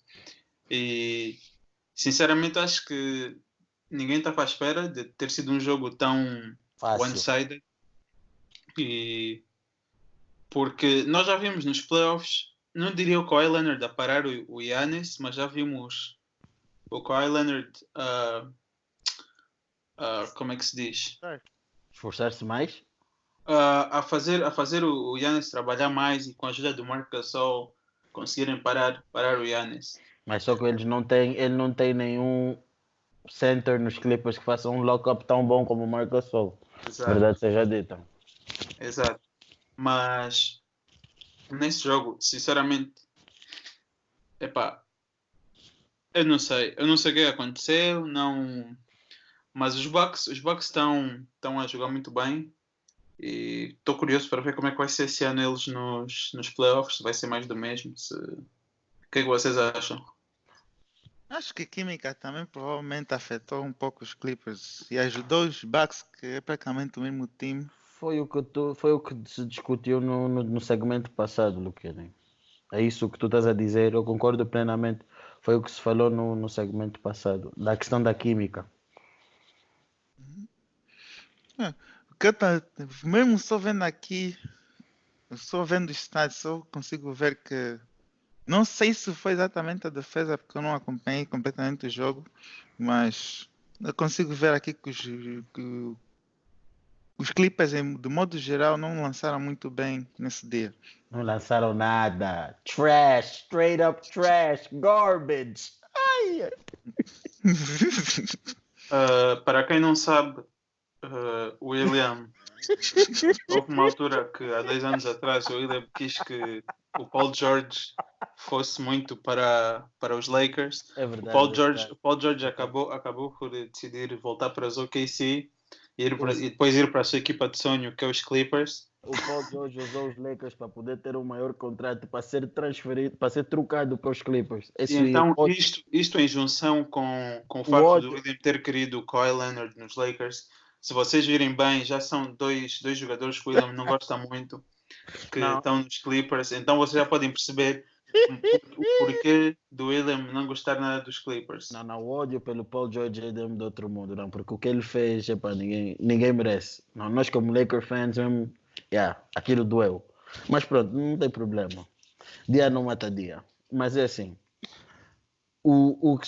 E sinceramente acho que ninguém estava à espera de ter sido um jogo tão one-sided. E porque nós já vimos nos playoffs, não diria o Kawhi Leonard a parar o, o Giannis, mas já vimos o Kawhi Leonard uh, uh, como é que se diz? Esforçar-se mais? Uh, a fazer, a fazer o, Yannis trabalhar mais e com a ajuda do Marc Gasol conseguirem parar, parar o Yannis. Mas só que eles não têm, ele não tem nenhum center nos Clippers que faça um lock-up tão bom como o Marc Gasol. Exato. Verdade seja dita. Exato. Mas nesse jogo, sinceramente, epá, eu não sei. Eu não sei o que aconteceu, não mas os Bucks, os Bucks estão, estão a jogar muito bem e estou curioso para ver como é que vai ser esse ano eles nos, nos playoffs, se vai ser mais do mesmo. Se... O que é que vocês acham? Acho que a química também provavelmente afetou um pouco os Clippers e ajudou os Bucks, que é praticamente o mesmo time. Foi o que, tu, foi o que se discutiu no, no, no segmento passado, Luquene. É isso que tu estás a dizer, eu concordo plenamente. Foi o que se falou no, no segmento passado, da questão da química. É, tá, mesmo só vendo aqui, só vendo os estádios, só consigo ver que. Não sei se foi exatamente a defesa, porque eu não acompanhei completamente o jogo, mas eu consigo ver aqui que os, que os Clippers, de modo geral, não lançaram muito bem nesse dia. Não lançaram nada. Trash, straight up trash, garbage. Ai. uh, *laughs* para quem não sabe, uh, William, houve uma altura que há 10 anos atrás o William quis que o Paul George fosse muito para, para os Lakers. É O verdade. Paul é George, o Paul George acabou, acabou por decidir voltar para os OKC ir para- e depois ir para a sua equipa de sonho, que é os Clippers. O Paul George usou os Lakers para poder ter um maior contrato, para ser transferido, para ser trocado para os Clippers. E Esse então, ódio- isto, isto em junção com, com o O facto ódio. do William ter querido o Kawhi Leonard nos Lakers, se vocês virem bem, já são dois, dois jogadores que o William não gosta muito, que Não. estão nos Clippers, então vocês já podem perceber o porquê do William não gostar nada dos Clippers. Não, não, o ódio pelo Paul George é de outro mundo, não, porque o que ele fez, epa, ninguém, ninguém merece. Não, nós como Lakers fans, mesmo, yeah, aquilo doeu. Mas pronto, não tem problema. Dia não mata dia. Mas é assim, o, o,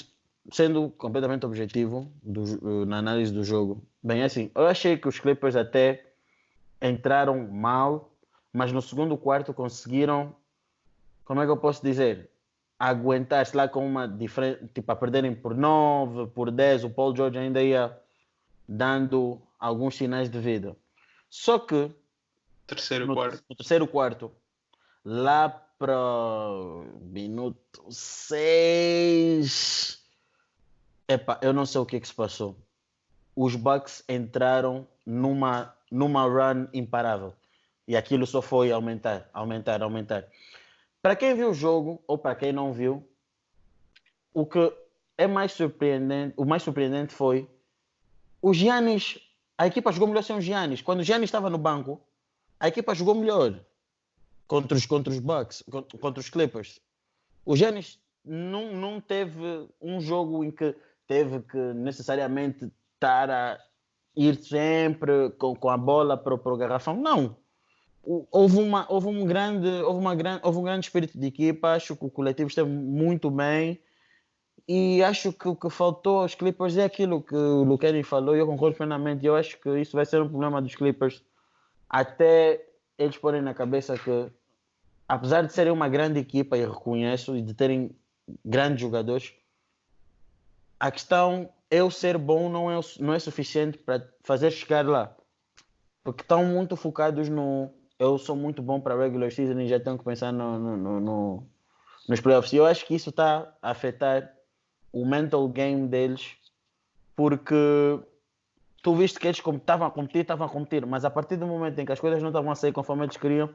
sendo completamente objetivo do eh, na análise do jogo, bem, é assim, eu achei que os Clippers até entraram mal, mas no segundo quarto conseguiram, como é que eu posso dizer? aguentar-se lá com uma diferença, tipo, a perderem por 9, por 10, o Paul George ainda ia dando alguns sinais de vida. Só que Terceiro no, quarto. no terceiro quarto, lá para minuto 6, epa, eu não sei o que, que se passou. Os Bucks entraram numa, numa run imparável. E aquilo só foi aumentar, aumentar, aumentar. Para quem viu o jogo, ou para quem não viu, o que é mais surpreendente, o mais surpreendente foi o Giannis, a equipa jogou melhor sem o Giannis. Quando o Giannis estava no banco, a equipa jogou melhor contra os, contra os Bucks, contra, os Clippers. O Giannis não, não teve um jogo em que teve que necessariamente estar a ir sempre com, com a bola para, para o garrafão. Não. Houve, uma, houve, um grande, houve, uma gran, houve um grande espírito de equipa. Acho que o coletivo esteve muito bem. E acho que o que faltou aos Clippers é aquilo que o Luqueni falou. E eu concordo plenamente. Eu acho que isso vai ser um problema dos Clippers até eles porem na cabeça que, apesar de serem uma grande equipa, e reconheço, e de terem grandes jogadores, a questão eu ser bom não é, não é suficiente para fazer chegar lá. Porque estão muito focados no eu sou muito bom para regular season e já tenho que pensar no, no, no- no- nos playoffs. E eu acho que isso está a afetar o mental game deles, porque tu viste que eles estavam a competir, estavam a competir, mas a partir do momento em que as coisas não estavam a sair conforme eles queriam,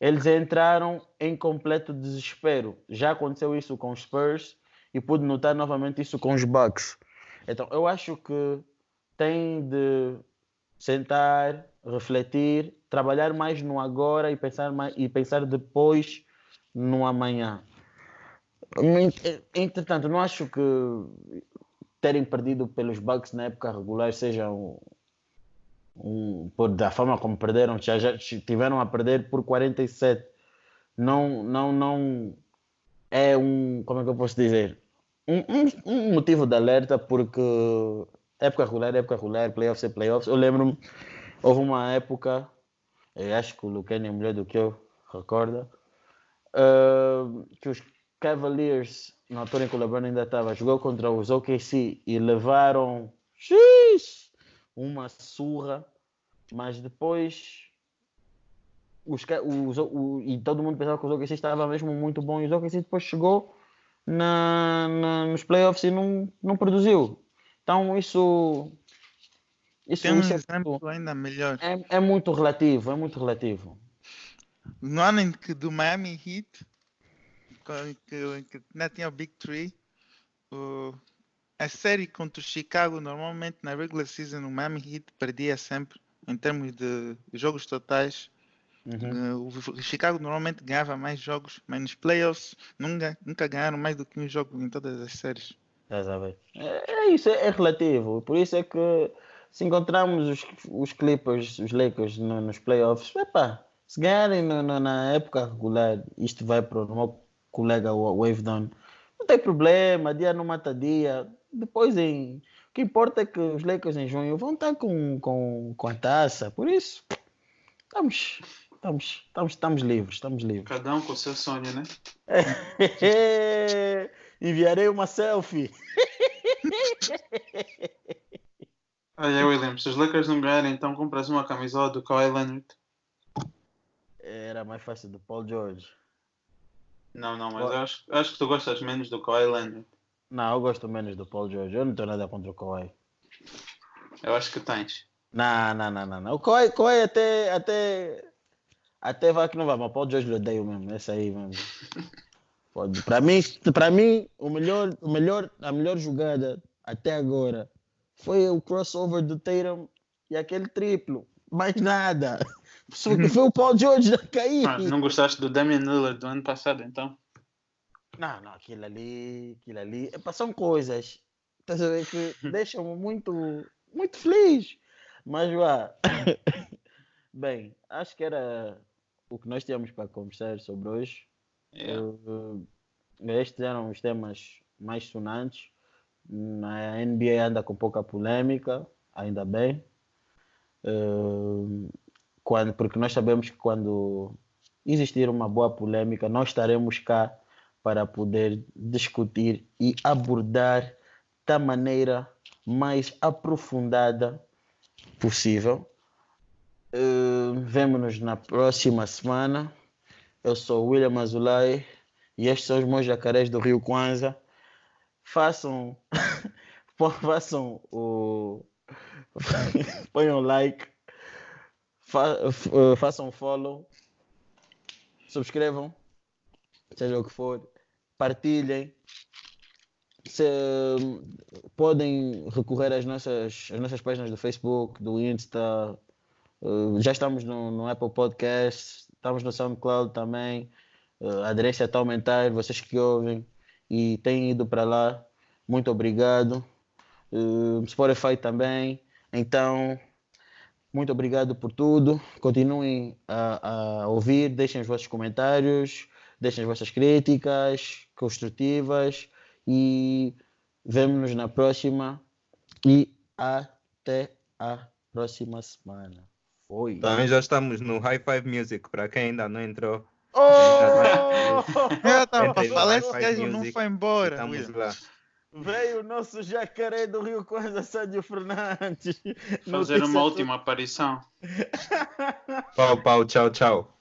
eles entraram em completo desespero. Já aconteceu isso com os Spurs e pude notar novamente isso com os Bucks. Então, eu acho que tem de sentar, refletir, trabalhar mais no agora e pensar mais e pensar depois no amanhã. Ent- Entretanto, não acho que terem perdido pelos Bucks na época regular seja um, um- por, da forma como perderam, já, já tiveram a perder por 47. Não, não, não é um, como é que eu posso dizer? Um, um, um motivo de alerta porque época regular, época regular, playoffs é playoffs. Eu lembro-me, houve uma época, acho que o Luquene é melhor do que eu, recorda, ah, que os Cavaliers, na altura em que o LeBron ainda estava, jogou contra os OKC e levaram uma surra, mas depois os, os, o, e todo mundo pensava que os OKC estava mesmo muito bom e os OKC depois chegou na, na- nos playoffs e não, não produziu. Então isso, isso, Tem um isso é, exemplo ainda melhor. é, é muito relativo, é muito relativo. No ano em que do Miami Heat, que, que tinha o Big Three, o- a série contra o Chicago, normalmente na regular season, o Miami Heat perdia sempre em termos de jogos totais. Uhum. Uh, O Chicago normalmente ganhava mais jogos, mas nos playoffs nunca, nunca ganharam mais do que um jogo em todas as séries. É, é isso, é, é relativo. Por isso é que se encontrarmos os, os Clippers, os Lakers no- nos playoffs, epá, se ganharem no- no- na época regular, isto vai para o meu colega o Wave Down. Não tem problema, dia não mata dia. Depois em. O que importa é que os Lakers em junho vão estar com, com, com a taça. Por isso, estamos, estamos, estamos, estamos livres, estamos livres. Cada um com o seu sonho, né? *laughs* Enviarei uma selfie. *laughs* Olha, William, se os Lakers não ganharem, então compras uma camisola do Kawhi Leonard. Era mais fácil do Paul George. Não, não, mas acho, acho que tu gostas menos do Kawhi Leonard. Não, eu gosto menos do Paul George. Eu não tenho nada contra o Kawhi. Eu acho que tens. Não, não, não, não. não. O Kawhi, Kawhi até, até, até vai que não vai, mas o Paul George lhe odeio mesmo. Esse aí mesmo. *laughs* Para mim, para mim o melhor, o melhor, a melhor jogada até agora foi o crossover do Tatum e aquele triplo. Mais nada. *laughs* Foi o Paul George a cair. Ah, não gostaste do Damian Lillard do ano passado, então? Não, não, aquilo ali, aquilo ali, epa, são coisas, estás a ver, que *laughs* deixam-me muito, muito feliz. Mas vá, *coughs* bem, acho que era o que nós tínhamos para conversar sobre hoje. Yeah. Uh, estes eram os temas mais sonantes. A NBA anda com pouca polêmica, ainda bem. Uh, quando, porque nós sabemos que quando existir uma boa polêmica, nós estaremos cá para poder discutir e abordar da maneira mais aprofundada possível. Uh, Vemo-nos na próxima semana. Eu sou William Azulay e estes são os meus jacarés do Rio Kwanza. Façam, *laughs* façam o. *laughs* Ponham like, fa- eh, façam follow, subscrevam, seja o que for, partilhem. Se, podem recorrer às nossas, às nossas páginas do Facebook, do Insta, Uh, já estamos no, no Apple Podcast, estamos no SoundCloud também. Uh, a aderência está a aumentar, vocês que ouvem e têm ido para lá, muito obrigado. Uh, Spotify também. Então, muito obrigado por tudo. Continuem a, a ouvir, deixem os vossos comentários, deixem as vossas críticas construtivas e vemo-nos na próxima. E até a próxima semana. Foi. Também já estamos no High Five Music, para quem ainda não entrou. Oh! Eu falar, Wi-Fi esse gajo não foi embora. Estamos William. lá. Veio o nosso jacaré do Rio Coisa, Sérgio Fernandes. Fazer Notícia uma última aparição. *laughs* Pau, pau, tchau, tchau.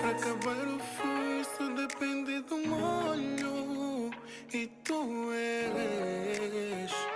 Pra acabar o furso depende do molho E tu és